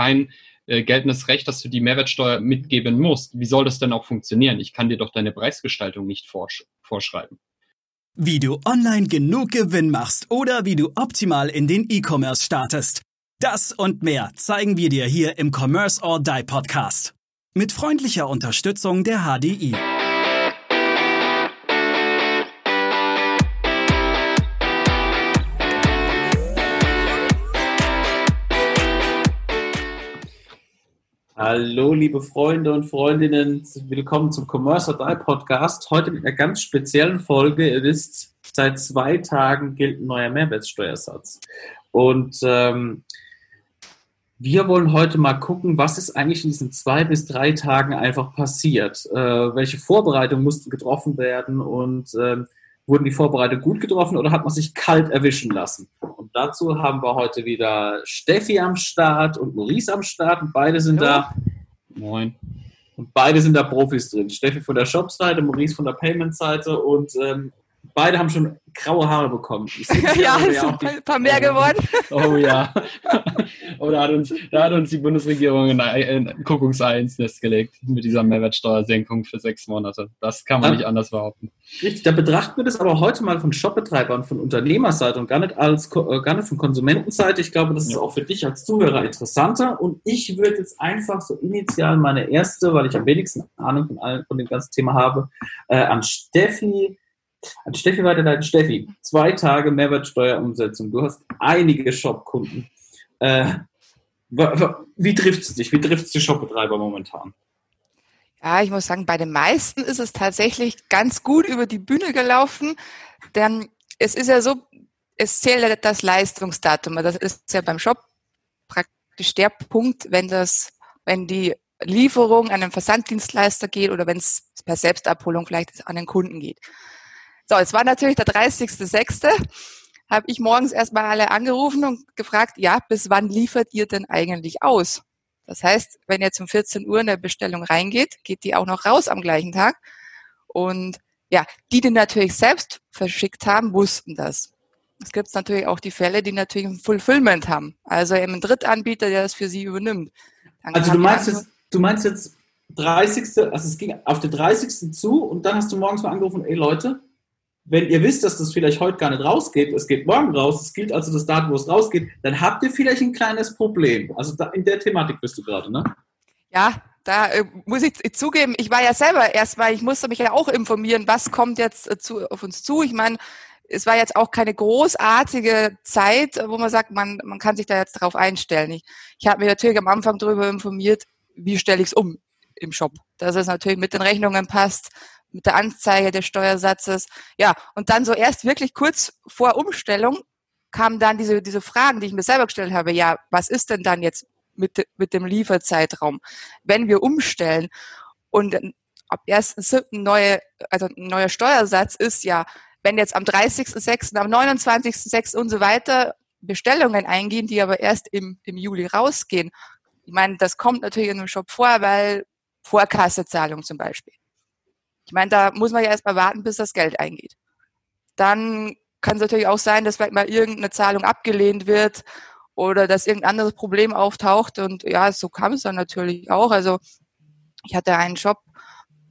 kein äh, geltendes Recht, dass du die Mehrwertsteuer mitgeben musst. Wie soll das denn auch funktionieren? Ich kann dir doch deine Preisgestaltung nicht vorsch vorschreiben. Wie du online genug Gewinn machst oder wie du optimal in den E-Commerce startest. Das und mehr zeigen wir dir hier im Commerce or Die Podcast. Mit freundlicher Unterstützung der HDI. Hallo, liebe Freunde und Freundinnen, willkommen zum Commerce or Die Podcast. Heute mit einer ganz speziellen Folge. Ihr wisst, seit zwei Tagen gilt ein neuer Mehrwertsteuersatz. Und ähm, wir wollen heute mal gucken, was ist eigentlich in diesen zwei bis drei Tagen einfach passiert. Äh, welche Vorbereitungen mussten getroffen werden und ähm, wurden die Vorbereitungen gut getroffen oder hat man sich kalt erwischen lassen? Und dazu haben wir heute wieder Steffi am Start und Maurice am Start und beide sind ja. da. Moin. Und beide sind da Profis drin. Steffi von der Shop-Seite, Maurice von der Payment-Seite und ähm, beide haben schon graue Haare bekommen. ja, es sind ein paar mehr geworden. Oh ja. oh, da hat uns, da hat uns die Bundesregierung ein, ein Kuckucksei ins Nest gelegt mit dieser Mehrwertsteuersenkung für sechs Monate. Das kann man ja. nicht anders behaupten. Richtig, da betrachten wir das aber heute mal von Shopbetreibern, von Unternehmerseite und gar nicht, als, äh, gar nicht von Konsumentenseite. Ich glaube, das ist ja. auch für dich als Zuhörer interessanter. Und ich würde jetzt einfach so initial meine erste, weil ich am wenigsten Ahnung von, allen, von dem ganzen Thema habe, äh, an Steffi an Steffi weiterleiten. Steffi, zwei Tage Mehrwertsteuerumsetzung. Du hast einige Shopkunden. Äh, wie trifft es dich? Wie trifft es die Shopbetreiber momentan? Ja, ich muss sagen, bei den meisten ist es tatsächlich ganz gut über die Bühne gelaufen, denn es ist ja so, es zählt das Leistungsdatum. Das ist ja beim Shop praktisch der Punkt, wenn das, wenn die Lieferung an einen Versanddienstleister geht oder wenn es per Selbstabholung vielleicht an den Kunden geht. So, es war natürlich der 30.06. Habe ich morgens erstmal alle angerufen und gefragt, ja, bis wann liefert ihr denn eigentlich aus? Das heißt, wenn jetzt um 14 Uhr eine Bestellung reingeht, geht die auch noch raus am gleichen Tag. Und ja, die, die natürlich selbst verschickt haben, wussten das. Es gibt natürlich auch die Fälle, die natürlich ein Fulfillment haben. Also eben ein Drittanbieter, der das für sie übernimmt. Dann also du meinst jetzt, du meinst jetzt 30. Also es ging auf den 30. zu und dann hast du morgens mal angerufen, ey Leute, wenn ihr wisst, dass das vielleicht heute gar nicht rausgeht, es geht morgen raus, es gilt also das Datum, wo es rausgeht, dann habt ihr vielleicht ein kleines Problem. Also da, in der Thematik bist du gerade, ne? Ja, da äh, muss ich zugeben, ich war ja selber erstmal, ich musste mich ja auch informieren, was kommt jetzt äh, zu, auf uns zu. Ich meine, es war jetzt auch keine großartige Zeit, wo man sagt, man, man kann sich da jetzt drauf einstellen. Ich, ich habe mich natürlich am Anfang darüber informiert, wie stelle ich es um im Shop, dass es natürlich mit den Rechnungen passt, mit der Anzeige des Steuersatzes. Ja, und dann so erst wirklich kurz vor Umstellung kamen dann diese, diese Fragen, die ich mir selber gestellt habe. Ja, was ist denn dann jetzt mit, mit dem Lieferzeitraum, wenn wir umstellen? Und ab 1.7. neue, also ein neuer Steuersatz ist ja, wenn jetzt am 30.6., am 29.6. und so weiter Bestellungen eingehen, die aber erst im, im Juli rausgehen. Ich meine, das kommt natürlich in einem Shop vor, weil Vorkassezahlung zum Beispiel. Ich meine, da muss man ja erstmal warten, bis das Geld eingeht. Dann kann es natürlich auch sein, dass vielleicht mal irgendeine Zahlung abgelehnt wird oder dass irgendein anderes Problem auftaucht. Und ja, so kam es dann natürlich auch. Also ich hatte einen Job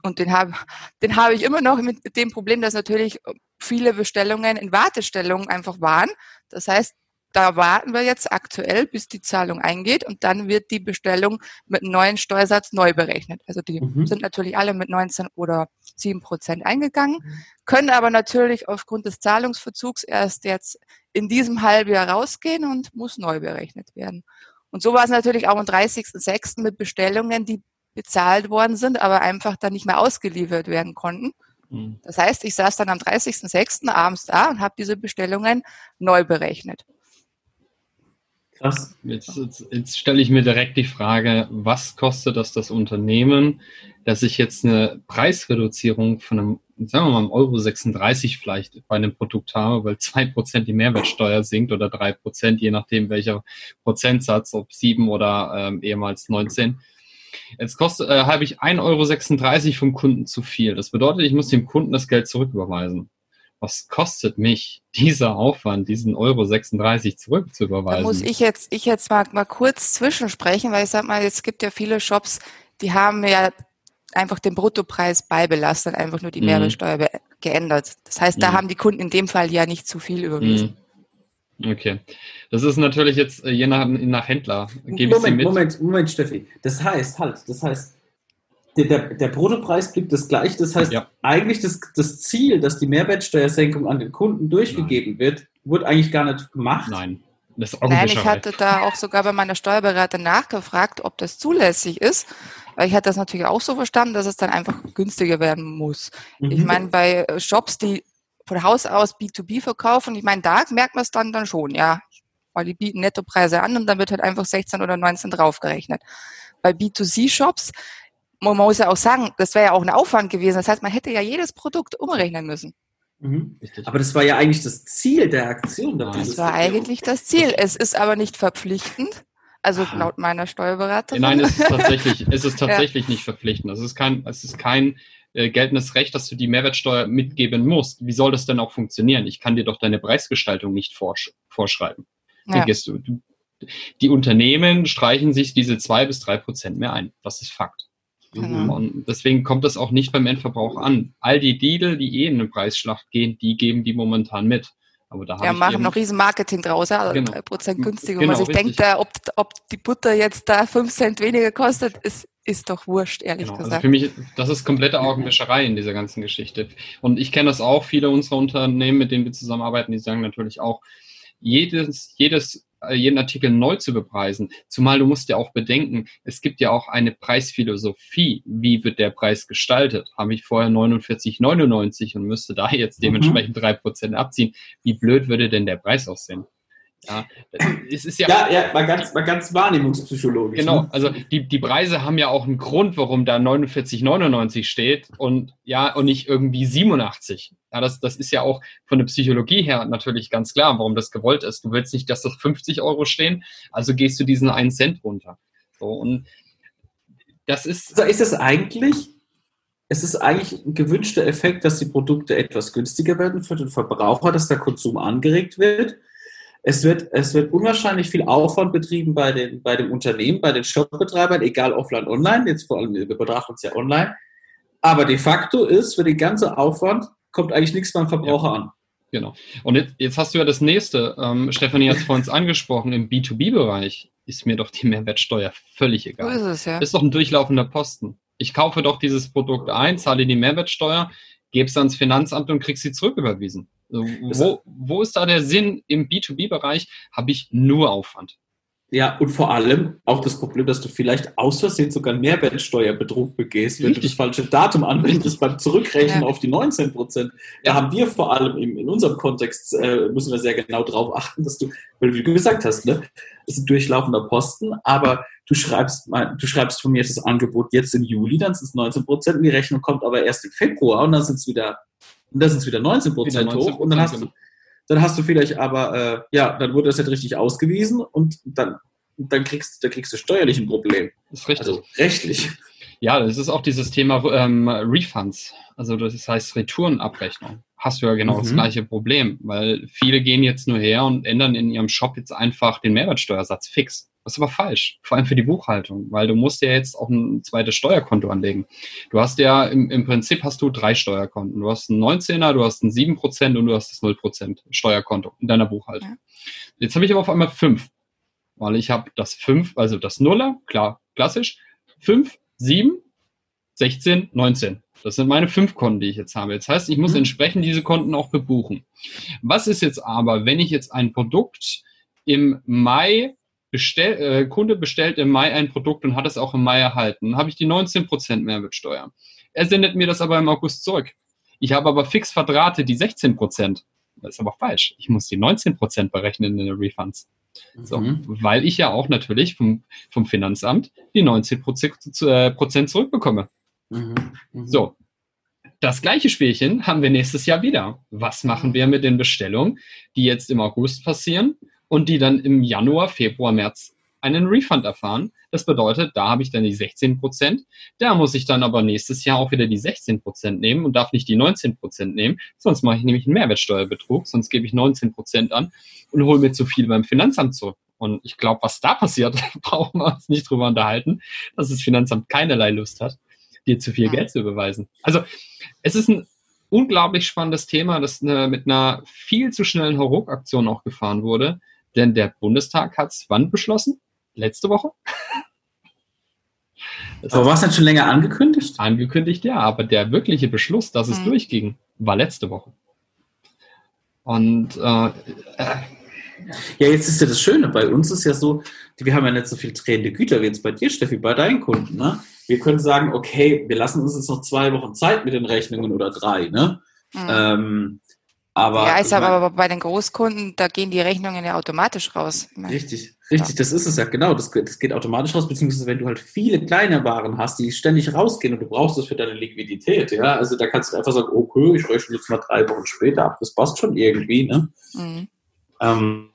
und den habe den habe ich immer noch mit dem Problem, dass natürlich viele Bestellungen in Wartestellungen einfach waren. Das heißt, da warten wir jetzt aktuell, bis die Zahlung eingeht und dann wird die Bestellung mit einem neuen Steuersatz neu berechnet. Also die mhm. sind natürlich alle mit 19 oder 7 Prozent eingegangen, können aber natürlich aufgrund des Zahlungsverzugs erst jetzt in diesem Halbjahr rausgehen und muss neu berechnet werden. Und so war es natürlich auch am 30.06. mit Bestellungen, die bezahlt worden sind, aber einfach dann nicht mehr ausgeliefert werden konnten. Mhm. Das heißt, ich saß dann am 30.06. abends da und habe diese Bestellungen neu berechnet. Krass. Jetzt, jetzt, jetzt stelle ich mir direkt die Frage, was kostet das das Unternehmen, dass ich jetzt eine Preisreduzierung von einem, sagen wir mal, einem Euro 36 vielleicht bei einem Produkt habe, weil zwei Prozent die Mehrwertsteuer sinkt oder drei Prozent, je nachdem welcher Prozentsatz, ob sieben oder ähm, ehemals 19. Jetzt kostet, äh, habe ich 1,36 Euro vom Kunden zu viel. Das bedeutet, ich muss dem Kunden das Geld zurücküberweisen. Was kostet mich dieser Aufwand, diesen Euro 36 zurückzuüberweisen? Da muss ich jetzt, ich jetzt mal, mal kurz zwischensprechen, weil ich sag mal, es gibt ja viele Shops, die haben ja einfach den Bruttopreis beibelastet, einfach nur die mhm. Mehrwertsteuer geändert. Das heißt, da mhm. haben die Kunden in dem Fall ja nicht zu viel überwiesen. Mhm. Okay. Das ist natürlich jetzt je nach, nach Händler. Gebe Moment, Moment, Moment, Steffi. Das heißt, halt, das heißt, der, der, der Bruttopreis blieb das gleich. Das heißt, ja. eigentlich das, das Ziel, dass die Mehrwertsteuersenkung an den Kunden durchgegeben Nein. wird, wurde eigentlich gar nicht gemacht. Nein. Das ist Nein, ich hatte da auch sogar bei meiner Steuerberaterin nachgefragt, ob das zulässig ist. Weil ich hatte das natürlich auch so verstanden, dass es dann einfach günstiger werden muss. Mhm. Ich meine, bei Shops, die von Haus aus B2B verkaufen, ich meine, da merkt man es dann, dann schon, ja. Weil die bieten Nettopreise an und dann wird halt einfach 16 oder 19 draufgerechnet. Bei B2C-Shops, man muss ja auch sagen, das wäre ja auch ein Aufwand gewesen. Das heißt, man hätte ja jedes Produkt umrechnen müssen. Mhm. Aber das war ja eigentlich das Ziel der Aktion. Das war eigentlich das Ziel. Es ist aber nicht verpflichtend. Also laut meiner Steuerberaterin. Nein, es ist tatsächlich, es ist tatsächlich ja. nicht verpflichtend. Es ist kein, es ist kein äh, geltendes Recht, dass du die Mehrwertsteuer mitgeben musst. Wie soll das denn auch funktionieren? Ich kann dir doch deine Preisgestaltung nicht vorsch vorschreiben. Ja. Du, du, die Unternehmen streichen sich diese zwei bis drei Prozent mehr ein. Das ist Fakt. Genau. Und deswegen kommt das auch nicht beim Endverbraucher an. All die Deal, die eh in eine Preisschlacht gehen, die geben die momentan mit. Aber da ja, machen noch riesen Marketing draus, ja, also genau. 3% günstiger. Genau, man sich denkt, ob, ob die Butter jetzt da 5 Cent weniger kostet, ist, ist doch wurscht, ehrlich genau, gesagt. Also für mich, das ist komplette Augenwäscherei in dieser ganzen Geschichte. Und ich kenne das auch, viele unserer Unternehmen, mit denen wir zusammenarbeiten, die sagen natürlich auch, jedes, jedes jeden Artikel neu zu bepreisen. Zumal du musst ja auch bedenken, es gibt ja auch eine Preisphilosophie. Wie wird der Preis gestaltet? Habe ich vorher 49,99 und müsste da jetzt mhm. dementsprechend drei mhm. Prozent abziehen? Wie blöd würde denn der Preis aussehen? Ja, es ist ja, ja, ja mal, ganz, mal ganz wahrnehmungspsychologisch. Genau, ne? also die, die Preise haben ja auch einen Grund, warum da 49,99 steht und ja, und nicht irgendwie 87. Ja, das, das ist ja auch von der Psychologie her natürlich ganz klar, warum das gewollt ist. Du willst nicht, dass das 50 Euro stehen, also gehst du diesen 1 Cent runter. So, und das ist. Also ist es eigentlich, es ist eigentlich ein gewünschter Effekt, dass die Produkte etwas günstiger werden für den Verbraucher, dass der Konsum angeregt wird es wird, es wird unwahrscheinlich viel Aufwand betrieben bei, den, bei dem Unternehmen, bei den Shopbetreibern, egal offline, online. Jetzt vor allem, wir betrachten uns ja online. Aber de facto ist, für den ganzen Aufwand kommt eigentlich nichts beim Verbraucher ja. an. Genau. Und jetzt, jetzt, hast du ja das nächste. Ähm, Stefanie hat es vorhin angesprochen. Im B2B-Bereich ist mir doch die Mehrwertsteuer völlig egal. So ist es, ja. Ist doch ein durchlaufender Posten. Ich kaufe doch dieses Produkt ein, zahle die Mehrwertsteuer, gebe es ans Finanzamt und krieg sie zurücküberwiesen. Wo, wo ist da der Sinn? Im B2B-Bereich habe ich nur Aufwand. Ja, und vor allem auch das Problem, dass du vielleicht aus Versehen sogar Mehrwertsteuerbetrug begehst, wenn Richtig. du das falsche Datum anwendest beim Zurückrechnen ja. auf die 19 Prozent. Da ja. haben wir vor allem in, in unserem Kontext, äh, müssen wir sehr genau darauf achten, dass du, weil wie du gesagt hast, ne, das ist ein durchlaufender Posten, aber du schreibst, du schreibst von mir das Angebot jetzt im Juli, dann sind es 19 Prozent und die Rechnung kommt aber erst im Februar und dann sind es wieder und da sind es wieder 19 Prozent hoch und dann hast, du. Dann hast du vielleicht aber, äh, ja, dann wurde das nicht richtig ausgewiesen und dann, dann kriegst, dann kriegst du steuerlich ein Problem. Das ist richtig. Also rechtlich. Ja, das ist auch dieses Thema ähm, Refunds, also das heißt Retourenabrechnung. Hast du ja genau mhm. das gleiche Problem, weil viele gehen jetzt nur her und ändern in ihrem Shop jetzt einfach den Mehrwertsteuersatz fix. Das ist aber falsch, vor allem für die Buchhaltung, weil du musst ja jetzt auch ein zweites Steuerkonto anlegen. Du hast ja, im, im Prinzip hast du drei Steuerkonten. Du hast einen 19er, du hast ein 7% und du hast das 0% Steuerkonto in deiner Buchhaltung. Ja. Jetzt habe ich aber auf einmal fünf, weil ich habe das fünf, also das Nuller, klar, klassisch, fünf, sieben, 16, 19. Das sind meine fünf Konten, die ich jetzt habe. Das heißt, ich muss mhm. entsprechend diese Konten auch bebuchen. Was ist jetzt aber, wenn ich jetzt ein Produkt im Mai bestell, äh, Kunde bestellt im Mai ein Produkt und hat es auch im Mai erhalten. Dann habe ich die 19% Mehrwertsteuer. Er sendet mir das aber im August zurück. Ich habe aber fix verdrahtet die 16%. Das ist aber falsch. Ich muss die 19% berechnen in den Refunds. So, mhm. Weil ich ja auch natürlich vom, vom Finanzamt die 19% äh, Prozent zurückbekomme. Mhm. Mhm. So, das gleiche Spielchen haben wir nächstes Jahr wieder. Was machen wir mit den Bestellungen, die jetzt im August passieren? Und die dann im Januar, Februar, März einen Refund erfahren. Das bedeutet, da habe ich dann die 16 Prozent. Da muss ich dann aber nächstes Jahr auch wieder die 16 Prozent nehmen und darf nicht die 19 Prozent nehmen. Sonst mache ich nämlich einen Mehrwertsteuerbetrug, sonst gebe ich 19 Prozent an und hole mir zu viel beim Finanzamt zurück. Und ich glaube, was da passiert, brauchen wir uns nicht drüber unterhalten, dass das Finanzamt keinerlei Lust hat, dir zu viel Geld zu überweisen. Also es ist ein unglaublich spannendes Thema, das eine, mit einer viel zu schnellen Hauruck-Aktion auch gefahren wurde. Denn der Bundestag hat es wann beschlossen? Letzte Woche? Das aber war es denn schon länger angekündigt? Angekündigt, ja, aber der wirkliche Beschluss, dass es mhm. durchging, war letzte Woche. Und äh, äh, ja, jetzt ist ja das Schöne, bei uns ist ja so, wir haben ja nicht so viel drehende Güter wie jetzt bei dir, Steffi, bei deinen Kunden. Ne? Wir können sagen, okay, wir lassen uns jetzt noch zwei Wochen Zeit mit den Rechnungen oder drei. Ne? Mhm. Ähm, aber, ja, ist aber, aber bei den Großkunden, da gehen die Rechnungen ja automatisch raus. Meine, richtig, richtig, ja. das ist es ja, genau. Das, das, geht automatisch raus, beziehungsweise wenn du halt viele kleine Waren hast, die ständig rausgehen und du brauchst das für deine Liquidität, ja. Also da kannst du einfach sagen, okay, ich rechne jetzt mal drei Wochen später ab. Das passt schon irgendwie, ne? Mhm. Ähm,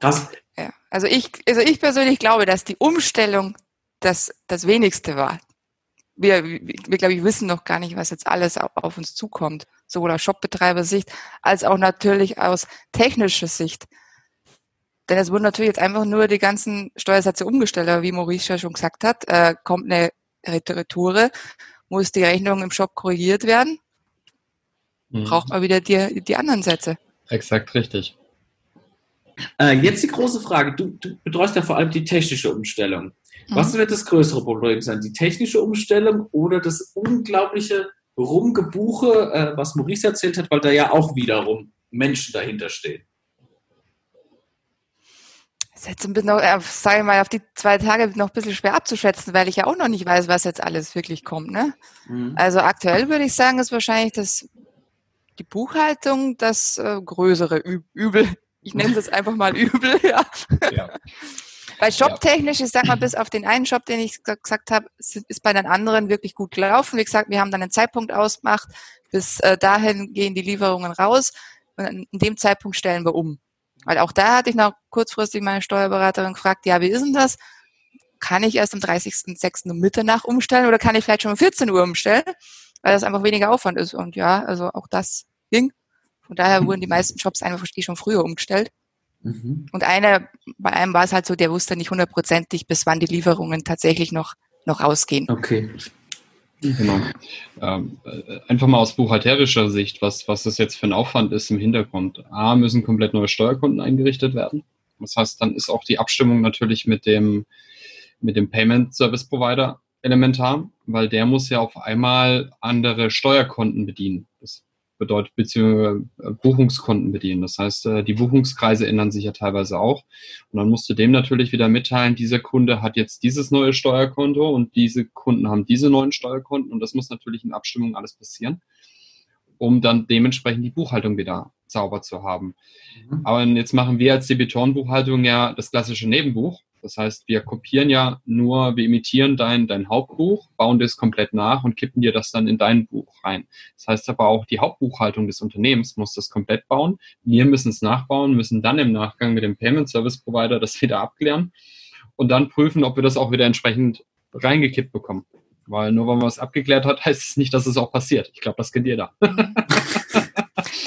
krass. Ja, also ich, also ich persönlich glaube, dass die Umstellung das, das wenigste war. Wir, wir, wir glaube ich, wissen noch gar nicht, was jetzt alles auf, auf uns zukommt sowohl aus Shopbetreiber-Sicht als auch natürlich aus technischer Sicht. Denn es wurden natürlich jetzt einfach nur die ganzen Steuersätze umgestellt, aber wie Maurice ja schon gesagt hat, äh, kommt eine Retoure, muss die Rechnung im Shop korrigiert werden, mhm. braucht man wieder die, die anderen Sätze. Exakt richtig. Äh, jetzt die große Frage. Du, du betreust ja vor allem die technische Umstellung. Mhm. Was wird das größere Problem sein? Die technische Umstellung oder das unglaubliche Rumgebuche, äh, was Maurice erzählt hat, weil da ja auch wiederum Menschen dahinter stehen. Das ist jetzt ein bisschen, äh, sage ich mal, auf die zwei Tage noch ein bisschen schwer abzuschätzen, weil ich ja auch noch nicht weiß, was jetzt alles wirklich kommt. Ne? Mhm. Also aktuell würde ich sagen, ist wahrscheinlich das, die Buchhaltung das äh, größere Übel. Ich nenne das einfach mal Übel, ja. ja. Weil shoptechnisch, ich sag mal, bis auf den einen Shop, den ich gesagt habe, ist bei den anderen wirklich gut gelaufen. Wie gesagt, wir haben dann einen Zeitpunkt ausgemacht. Bis äh, dahin gehen die Lieferungen raus. Und in dem Zeitpunkt stellen wir um. Weil auch da hatte ich noch kurzfristig meine Steuerberaterin gefragt, ja, wie ist denn das? Kann ich erst am 30.06. um Mitternacht umstellen oder kann ich vielleicht schon um 14 Uhr umstellen? Weil das einfach weniger Aufwand ist. Und ja, also auch das ging. Von daher wurden die meisten Shops einfach schon früher umgestellt. Mhm. Und einer, bei einem war es halt so, der wusste nicht hundertprozentig, bis wann die Lieferungen tatsächlich noch, noch rausgehen. Okay. Genau. Ähm, äh, einfach mal aus buchhalterischer Sicht, was, was das jetzt für ein Aufwand ist im Hintergrund. A, müssen komplett neue Steuerkonten eingerichtet werden. Das heißt, dann ist auch die Abstimmung natürlich mit dem, mit dem Payment Service Provider elementar, weil der muss ja auf einmal andere Steuerkonten bedienen. Das bedeutet, beziehungsweise äh, Buchungskonten bedienen. Das heißt, äh, die Buchungskreise ändern sich ja teilweise auch. Und dann musst du dem natürlich wieder mitteilen, dieser Kunde hat jetzt dieses neue Steuerkonto und diese Kunden haben diese neuen Steuerkonten und das muss natürlich in Abstimmung alles passieren, um dann dementsprechend die Buchhaltung wieder sauber zu haben. Mhm. Aber jetzt machen wir als Debitorenbuchhaltung ja das klassische Nebenbuch. Das heißt, wir kopieren ja nur, wir imitieren dein, dein Hauptbuch, bauen das komplett nach und kippen dir das dann in dein Buch rein. Das heißt aber auch, die Hauptbuchhaltung des Unternehmens muss das komplett bauen. Wir müssen es nachbauen, müssen dann im Nachgang mit dem Payment Service Provider das wieder abklären und dann prüfen, ob wir das auch wieder entsprechend reingekippt bekommen. Weil nur weil man es abgeklärt hat, heißt es nicht, dass es auch passiert. Ich glaube, das kennt ihr da.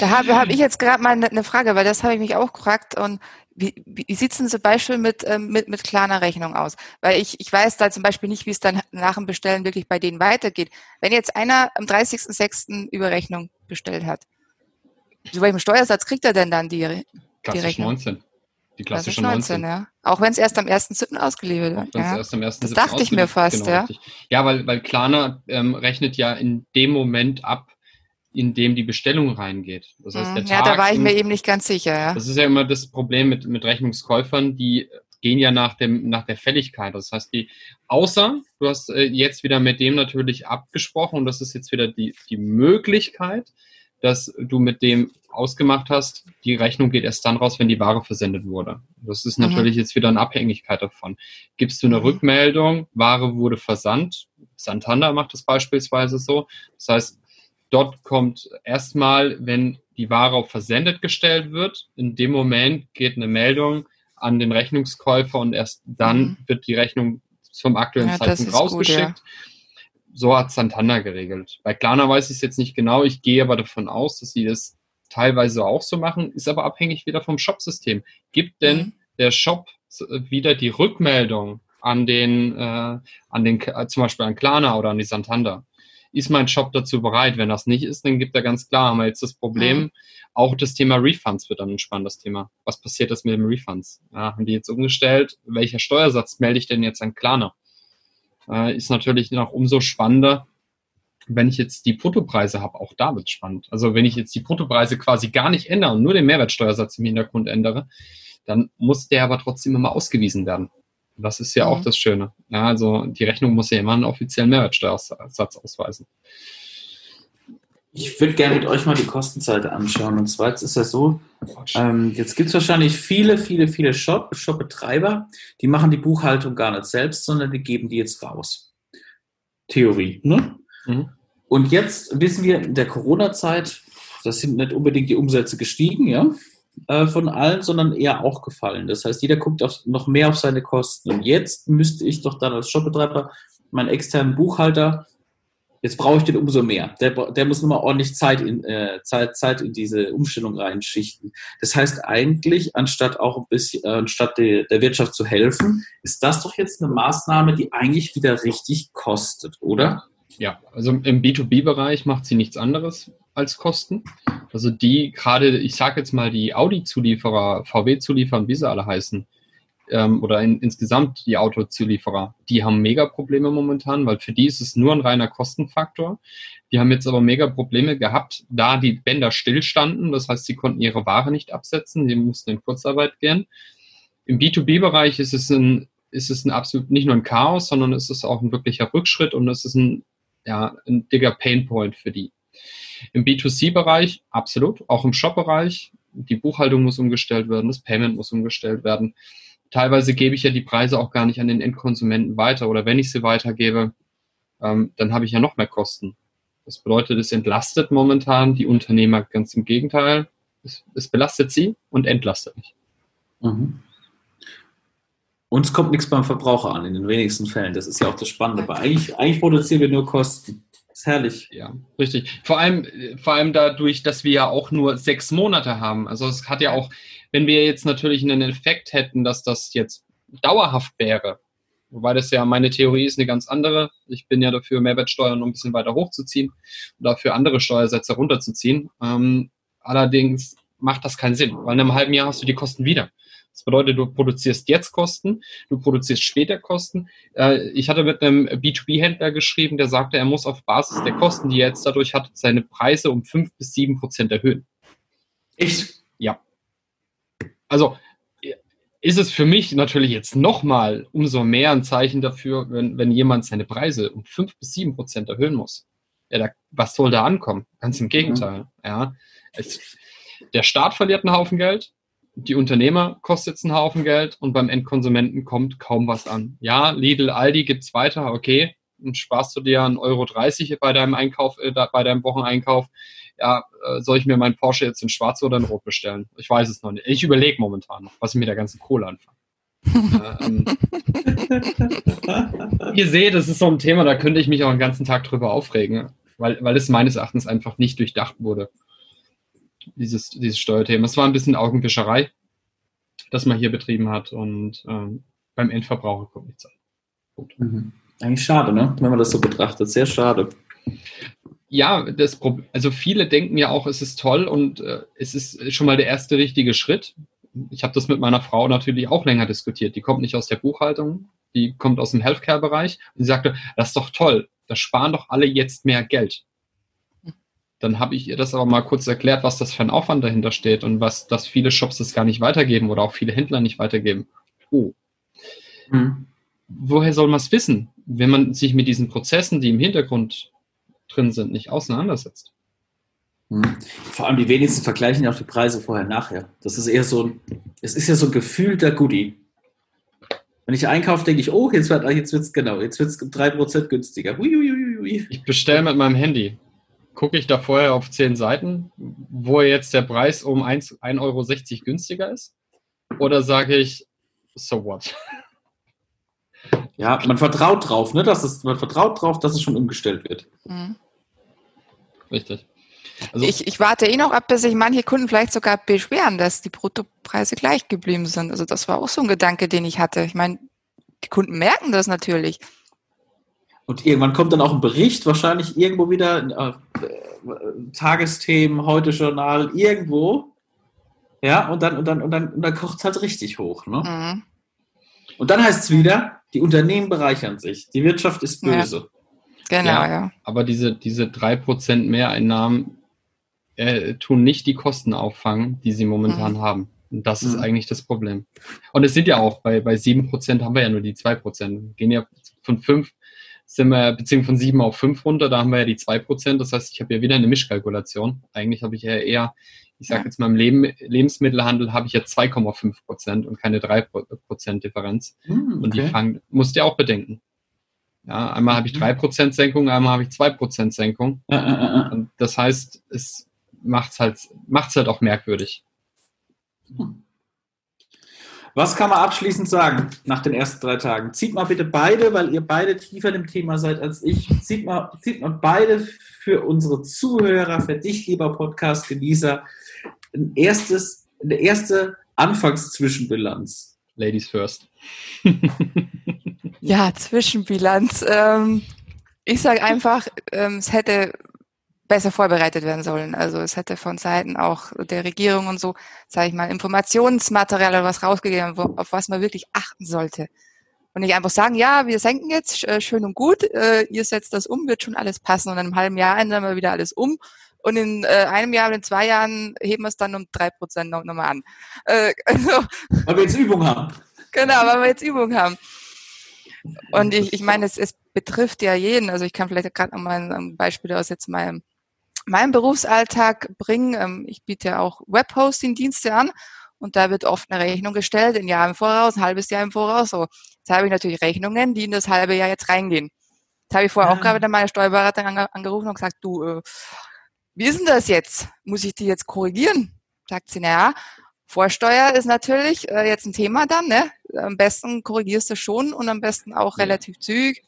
Da habe hab ich jetzt gerade mal eine ne Frage, weil das habe ich mich auch gefragt. Und wie, wie sieht es denn zum Beispiel mit, ähm, mit, mit kleiner Rechnung aus? Weil ich, ich weiß da zum Beispiel nicht, wie es dann nach dem Bestellen wirklich bei denen weitergeht. Wenn jetzt einer am 30.06. Überrechnung bestellt hat, zu welchem Steuersatz kriegt er denn dann die, die Rechnung? 19. Die klassische 19, 19. ja. Auch wenn es erst am 1.7. ausgeliefert wird. Ja. Erst am 1. Das dachte ich mir fast, genau, ja. Richtig. Ja, weil, weil Klarna ähm, rechnet ja in dem Moment ab, in dem die Bestellung reingeht. Das heißt, der ja, Tag da war ich mir eben nicht ganz sicher. Ja. Das ist ja immer das Problem mit, mit Rechnungskäufern, die gehen ja nach dem nach der Fälligkeit. Das heißt, die außer du hast äh, jetzt wieder mit dem natürlich abgesprochen und das ist jetzt wieder die die Möglichkeit, dass du mit dem ausgemacht hast, die Rechnung geht erst dann raus, wenn die Ware versendet wurde. Das ist mhm. natürlich jetzt wieder eine Abhängigkeit davon. Gibst du eine mhm. Rückmeldung, Ware wurde versandt, Santander macht das beispielsweise so. Das heißt, Dort kommt erstmal, wenn die Ware auf versendet gestellt wird, in dem Moment geht eine Meldung an den Rechnungskäufer und erst dann mhm. wird die Rechnung zum aktuellen ja, Zeitpunkt rausgeschickt. Gut, ja. So hat Santander geregelt. Bei Klarna weiß ich es jetzt nicht genau. Ich gehe aber davon aus, dass sie das teilweise auch so machen, ist aber abhängig wieder vom Shop-System. Gibt denn mhm. der Shop wieder die Rückmeldung an den, äh, an den, äh, zum Beispiel an Klarna oder an die Santander? Ist mein Shop dazu bereit? Wenn das nicht ist, dann gibt er ganz klar, haben wir jetzt das Problem, mhm. auch das Thema Refunds wird dann ein spannendes Thema. Was passiert das mit den Refunds? Ja, haben die jetzt umgestellt? Welcher Steuersatz melde ich denn jetzt an Klarna? Äh, ist natürlich noch umso spannender, wenn ich jetzt die Bruttopreise habe, auch da wird spannend. Also wenn ich jetzt die Bruttopreise quasi gar nicht ändere und nur den Mehrwertsteuersatz im Hintergrund ändere, dann muss der aber trotzdem immer ausgewiesen werden. Das ist ja mhm. auch das Schöne. Ja, also die Rechnung muss ja immer einen offiziellen Mehrwertsteuersatz ausweisen. Ich würde gerne mit euch mal die Kostenseite anschauen. Und zwar jetzt ist das so, ähm, jetzt gibt es wahrscheinlich viele, viele, viele Shop, Shop-Betreiber, die machen die Buchhaltung gar nicht selbst, sondern die geben die jetzt raus. Theorie. Ne? Mhm. Und jetzt wissen wir, in der Corona-Zeit, das sind nicht unbedingt die Umsätze gestiegen, ja, äh, von allen, sondern eher auch gefallen. Das heißt, jeder guckt auf, noch mehr auf seine Kosten. Und jetzt müsste ich doch dann als Shopbetreiber meinen externen Buchhalter, jetzt brauche ich den umso mehr. Der, der muss nochmal ordentlich Zeit in, äh, Zeit, Zeit in diese Umstellung reinschichten. Das heißt eigentlich, anstatt auch ein bisschen, äh, anstatt de, der Wirtschaft zu helfen, ist das doch jetzt eine Maßnahme, die eigentlich wieder richtig kostet, oder? Ja, also im B2B-Bereich macht sie nichts anderes als Kosten. Also die gerade, ich sage jetzt mal die Audi-Zulieferer, VW-Zulieferer, wie sie alle heißen, ähm, oder in, insgesamt die Autozulieferer, die haben mega Probleme momentan, weil für die ist es nur ein reiner Kostenfaktor. Die haben jetzt aber mega Probleme gehabt, da die Bänder stillstanden. Das heißt, sie konnten ihre Ware nicht absetzen, die mussten in Kurzarbeit gehen. Im B2B-Bereich ist es ein ist es ein absolut nicht nur ein Chaos, sondern es ist auch ein wirklicher Rückschritt und es ist ein ja, ein dicker Painpoint für die. Im B2C-Bereich absolut, auch im Shop-Bereich. Die Buchhaltung muss umgestellt werden, das Payment muss umgestellt werden. Teilweise gebe ich ja die Preise auch gar nicht an den Endkonsumenten weiter oder wenn ich sie weitergebe, ähm, dann habe ich ja noch mehr Kosten. Das bedeutet, es entlastet momentan die Unternehmer ganz im Gegenteil. Es, es belastet sie und entlastet mich. Mhm. Uns kommt nichts beim Verbraucher an, in den wenigsten Fällen. Das ist ja auch das Spannende. Aber eigentlich, eigentlich produzieren wir nur Kosten. Ist herrlich. Ja, richtig. Vor allem, vor allem dadurch, dass wir ja auch nur sechs Monate haben. Also es hat ja auch, wenn wir jetzt natürlich einen Effekt hätten, dass das jetzt dauerhaft wäre, wobei das ja meine Theorie ist eine ganz andere. Ich bin ja dafür, Mehrwertsteuern noch ein bisschen weiter hochzuziehen und dafür andere Steuersätze runterzuziehen. Ähm, allerdings macht das keinen Sinn, weil in einem halben Jahr hast du die Kosten wieder. Das bedeutet, du produzierst jetzt Kosten, du produzierst später Kosten. Äh, ich hatte mit einem B2B-Händler geschrieben, der sagte, er muss auf Basis der Kosten, die er jetzt dadurch hat, seine Preise um fünf bis sieben Prozent erhöhen. Echt? Ja. Also ist es für mich natürlich jetzt nochmal umso mehr ein Zeichen dafür, wenn, wenn jemand seine Preise um fünf bis sieben Prozent erhöhen muss. Ja, da, was soll da ankommen? Ganz im Gegenteil. Mhm. Ja, es, der Staat verliert einen Haufen Geld, die Unternehmer kostet es einen Haufen Geld und beim Endkonsumenten kommt kaum was an. Ja, Lidl, Aldi gibt's weiter, okay, und sparst du dir 1,30 Euro bei deinem Einkauf, äh, bei deinem Wocheneinkauf. Ja, äh, soll ich mir meinen Porsche jetzt in Schwarz oder in Rot bestellen? Ich weiß es noch nicht. Ich überlege momentan noch, was ich mit der ganzen Kohle anfange. ähm, ihr seht, das ist so ein Thema, da könnte ich mich auch den ganzen Tag drüber aufregen, weil, weil es meines Erachtens einfach nicht durchdacht wurde dieses, dieses Steuerthema. Es war ein bisschen Augenwischerei, das man hier betrieben hat und ähm, beim Endverbraucher kommt nichts an. Gut. Mhm. Eigentlich schade, ne? wenn man das so betrachtet. Sehr schade. Ja, das Problem, also viele denken ja auch, es ist toll und äh, es ist schon mal der erste richtige Schritt. Ich habe das mit meiner Frau natürlich auch länger diskutiert. Die kommt nicht aus der Buchhaltung, die kommt aus dem Healthcare-Bereich und sie sagte, das ist doch toll, da sparen doch alle jetzt mehr Geld. Dann habe ich ihr das aber mal kurz erklärt, was das für ein Aufwand dahinter steht und was, dass viele Shops das gar nicht weitergeben oder auch viele Händler nicht weitergeben. Oh. Mhm. Woher soll man es wissen, wenn man sich mit diesen Prozessen, die im Hintergrund drin sind, nicht auseinandersetzt? Mhm. Vor allem die wenigsten vergleichen ja auch die Preise vorher nachher. Das ist eher so ein, es ist ja so ein gefühlter Goodie. Wenn ich einkaufe, denke ich, oh, jetzt wird es jetzt genau, jetzt wird es 3% günstiger. Hui, ich bestelle mit meinem Handy gucke ich da vorher auf zehn Seiten, wo jetzt der Preis um 1,60 Euro günstiger ist. Oder sage ich, so what? Ja, man vertraut drauf, ne? Dass es, man vertraut drauf, dass es schon umgestellt wird. Mhm. Richtig. Also ich, ich warte eh noch ab, bis sich manche Kunden vielleicht sogar beschweren, dass die Bruttopreise gleich geblieben sind. Also das war auch so ein Gedanke, den ich hatte. Ich meine, die Kunden merken das natürlich. Und irgendwann kommt dann auch ein Bericht, wahrscheinlich irgendwo wieder, äh, Tagesthemen, heute Journal, irgendwo. Ja, und dann, und dann, und dann, und dann kocht es halt richtig hoch. Ne? Mhm. Und dann heißt es wieder, die Unternehmen bereichern sich. Die Wirtschaft ist böse. Ja. Genau, ja. ja. Aber diese, diese 3% Mehreinnahmen äh, tun nicht die Kosten auffangen, die sie momentan mhm. haben. Und das ist mhm. eigentlich das Problem. Und es sind ja auch, bei, bei 7% haben wir ja nur die 2%. gehen ja von 5 sind wir, beziehungsweise von 7 auf 5 runter, da haben wir ja die 2%. Das heißt, ich habe ja wieder eine Mischkalkulation. Eigentlich habe ich ja eher, ich sage jetzt mal im Leben, Lebensmittelhandel habe ich ja 2,5% und keine 3% Differenz. Mhm, okay. Und die fangen, musst du ja auch bedenken. Ja, einmal habe ich 3% mhm. Senkung, einmal habe ich 2% Senkung. Äh, äh, äh. Und das heißt, es macht es halt, macht's halt auch merkwürdig. Was kann man abschließend sagen nach den ersten drei Tagen? Zieht mal bitte beide, weil ihr beide tiefer im Thema seid als ich. Zieht mal, zieht mal beide für unsere Zuhörer, für dich, lieber Podcast-Genießer, ein erstes, eine erste Anfangszwischenbilanz. Ladies first. ja, Zwischenbilanz. Ähm, ich sage einfach, ähm, es hätte besser vorbereitet werden sollen. Also es hätte von Seiten auch der Regierung und so, sage ich mal, Informationsmaterial oder was rausgegeben, wo, auf was man wirklich achten sollte. Und nicht einfach sagen, ja, wir senken jetzt, äh, schön und gut, äh, ihr setzt das um, wird schon alles passen. Und in einem halben Jahr ändern wir wieder alles um. Und in äh, einem Jahr oder in zwei Jahren heben wir es dann um drei Prozent noch, nochmal an. Also, weil wir jetzt Übung haben. Genau, weil wir jetzt Übung haben. Und ich, ich meine, es, es betrifft ja jeden. Also ich kann vielleicht gerade noch mal ein Beispiel aus jetzt meinem meinem Berufsalltag bringen. Ähm, ich biete ja auch Webhosting-Dienste an und da wird oft eine Rechnung gestellt, ein Jahr im Voraus, ein halbes Jahr im Voraus. So, jetzt habe ich natürlich Rechnungen, die in das halbe Jahr jetzt reingehen. Jetzt habe ich vorher ja. auch gerade meine Steuerberaterin angerufen und gesagt, du, äh, wie ist denn das jetzt? Muss ich die jetzt korrigieren? Sagt sie, naja, Vorsteuer ist natürlich äh, jetzt ein Thema dann, ne? Am besten korrigierst du schon und am besten auch relativ zügig.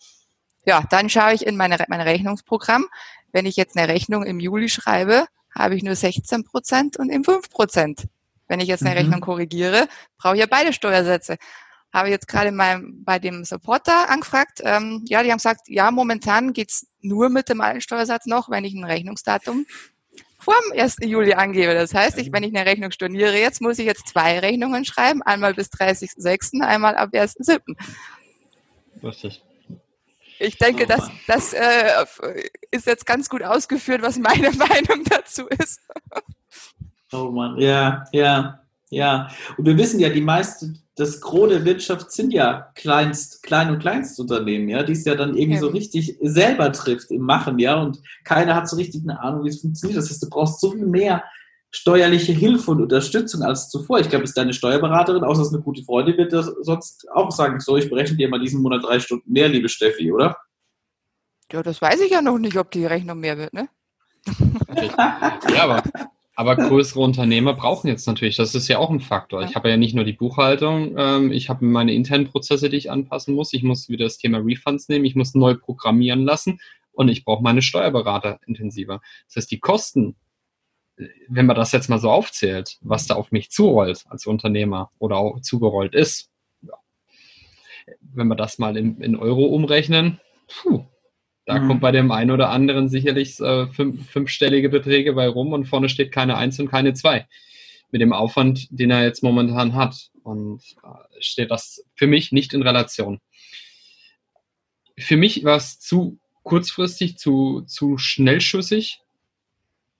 Ja, dann schaue ich in meine, mein Rechnungsprogramm. Wenn ich jetzt eine Rechnung im Juli schreibe, habe ich nur 16 Prozent und im 5 Prozent. Wenn ich jetzt eine mhm. Rechnung korrigiere, brauche ich ja beide Steuersätze. Habe jetzt gerade mal bei dem Supporter angefragt. Ähm, ja, die haben gesagt, ja, momentan geht's nur mit dem alten Steuersatz noch, wenn ich ein Rechnungsdatum vor dem 1. Juli angebe. Das heißt, ich, wenn ich eine Rechnung storniere, jetzt muss ich jetzt zwei Rechnungen schreiben, einmal bis 30.06., einmal ab 1.07. Richtig. Ich denke, oh das, das äh, ist jetzt ganz gut ausgeführt, was meine Meinung dazu ist. Oh Mann, ja, ja, ja. Und wir wissen ja, die meisten, das Gros der Wirtschaft sind ja Kleinst, Klein- und Kleinstunternehmen, ja, die es ja dann irgendwie ja. so richtig selber trifft im Machen, ja. Und keiner hat so richtig eine Ahnung, wie es funktioniert. Das heißt, du brauchst so viel mehr steuerliche Hilfe und Unterstützung als zuvor. Ich glaube, ist deine Steuerberaterin, außer es ist eine gute Freundin, wird das sonst auch sagen, so, ich berechne dir mal diesen Monat drei Stunden mehr, liebe Steffi, oder? Ja, das weiß ich ja noch nicht, ob die Rechnung mehr wird, ne? ja, aber, aber größere Unternehmer brauchen jetzt natürlich, das ist ja auch ein Faktor. Ich habe ja nicht nur die Buchhaltung, ähm, ich habe meine internen Prozesse, die ich anpassen muss. Ich muss wieder das Thema Refunds nehmen, ich muss neu programmieren lassen und ich brauche meine Steuerberater intensiver. Das heißt, die Kosten wenn man das jetzt mal so aufzählt, was da auf mich zurollt als Unternehmer oder auch zugerollt ist, ja. wenn wir das mal in, in Euro umrechnen, puh, da mhm. kommt bei dem einen oder anderen sicherlich äh, fünf, fünfstellige Beträge bei rum und vorne steht keine Eins und keine Zwei. Mit dem Aufwand, den er jetzt momentan hat. Und äh, steht das für mich nicht in Relation. Für mich war es zu kurzfristig, zu, zu schnellschüssig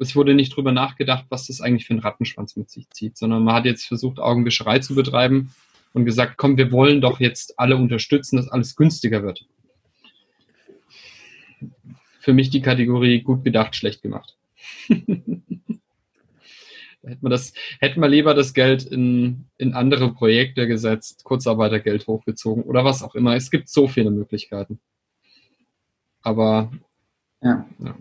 es wurde nicht drüber nachgedacht, was das eigentlich für ein Rattenschwanz mit sich zieht, sondern man hat jetzt versucht, Augenwischerei zu betreiben und gesagt, komm, wir wollen doch jetzt alle unterstützen, dass alles günstiger wird. Für mich die Kategorie gut bedacht, schlecht gemacht. hätte man das, hätten wir lieber das Geld in, in andere Projekte gesetzt, Kurzarbeitergeld hochgezogen oder was auch immer. Es gibt so viele Möglichkeiten. Aber ja. ja.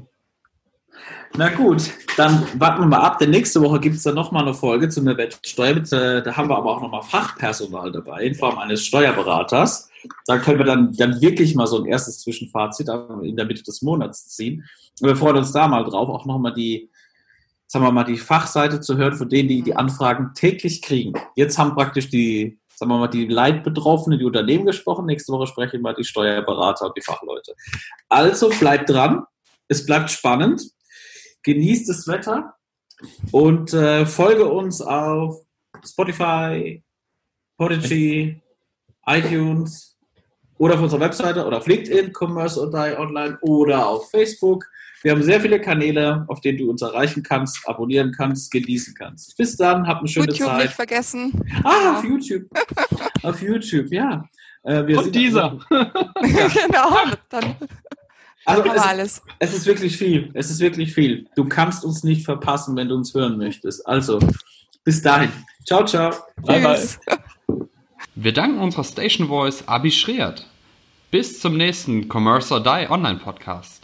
Na gut, dann warten wir mal ab. Denn nächste Woche gibt es dann nochmal eine Folge zu Mehrwertsteuer. Äh, da haben wir aber auch nochmal Fachpersonal dabei in Form eines Steuerberaters. Da können wir dann, dann wirklich mal so ein erstes Zwischenfazit in der Mitte des Monats ziehen. Und wir freuen uns da mal drauf, auch nochmal die, sagen wir mal, die Fachseite zu hören von denen, die die Anfragen täglich kriegen. Jetzt haben praktisch die, sagen wir mal, die Leitbetroffenen, die Unternehmen gesprochen. Nächste Woche sprechen wir die Steuerberater und die Fachleute. Also bleibt dran. Es bleibt spannend genießt das Wetter und äh, folge uns auf Spotify, Podigy, iTunes oder auf unserer Webseite oder auf LinkedIn, Commerce und Online oder auf Facebook. Wir haben sehr viele Kanäle, auf denen du uns erreichen kannst, abonnieren kannst, genießen kannst. Bis dann, habt eine schöne YouTube Zeit. nicht vergessen. Ah, auf YouTube. auf YouTube, ja. Äh, wir und dieser. ja. genau, dann also es, alles. es ist wirklich viel. Es ist wirklich viel. Du kannst uns nicht verpassen, wenn du uns hören möchtest. Also, bis dahin. Ciao, ciao. Bye, bye. Wir danken unserer Station Voice Abi Schreert. Bis zum nächsten Commerce or Die Online Podcast.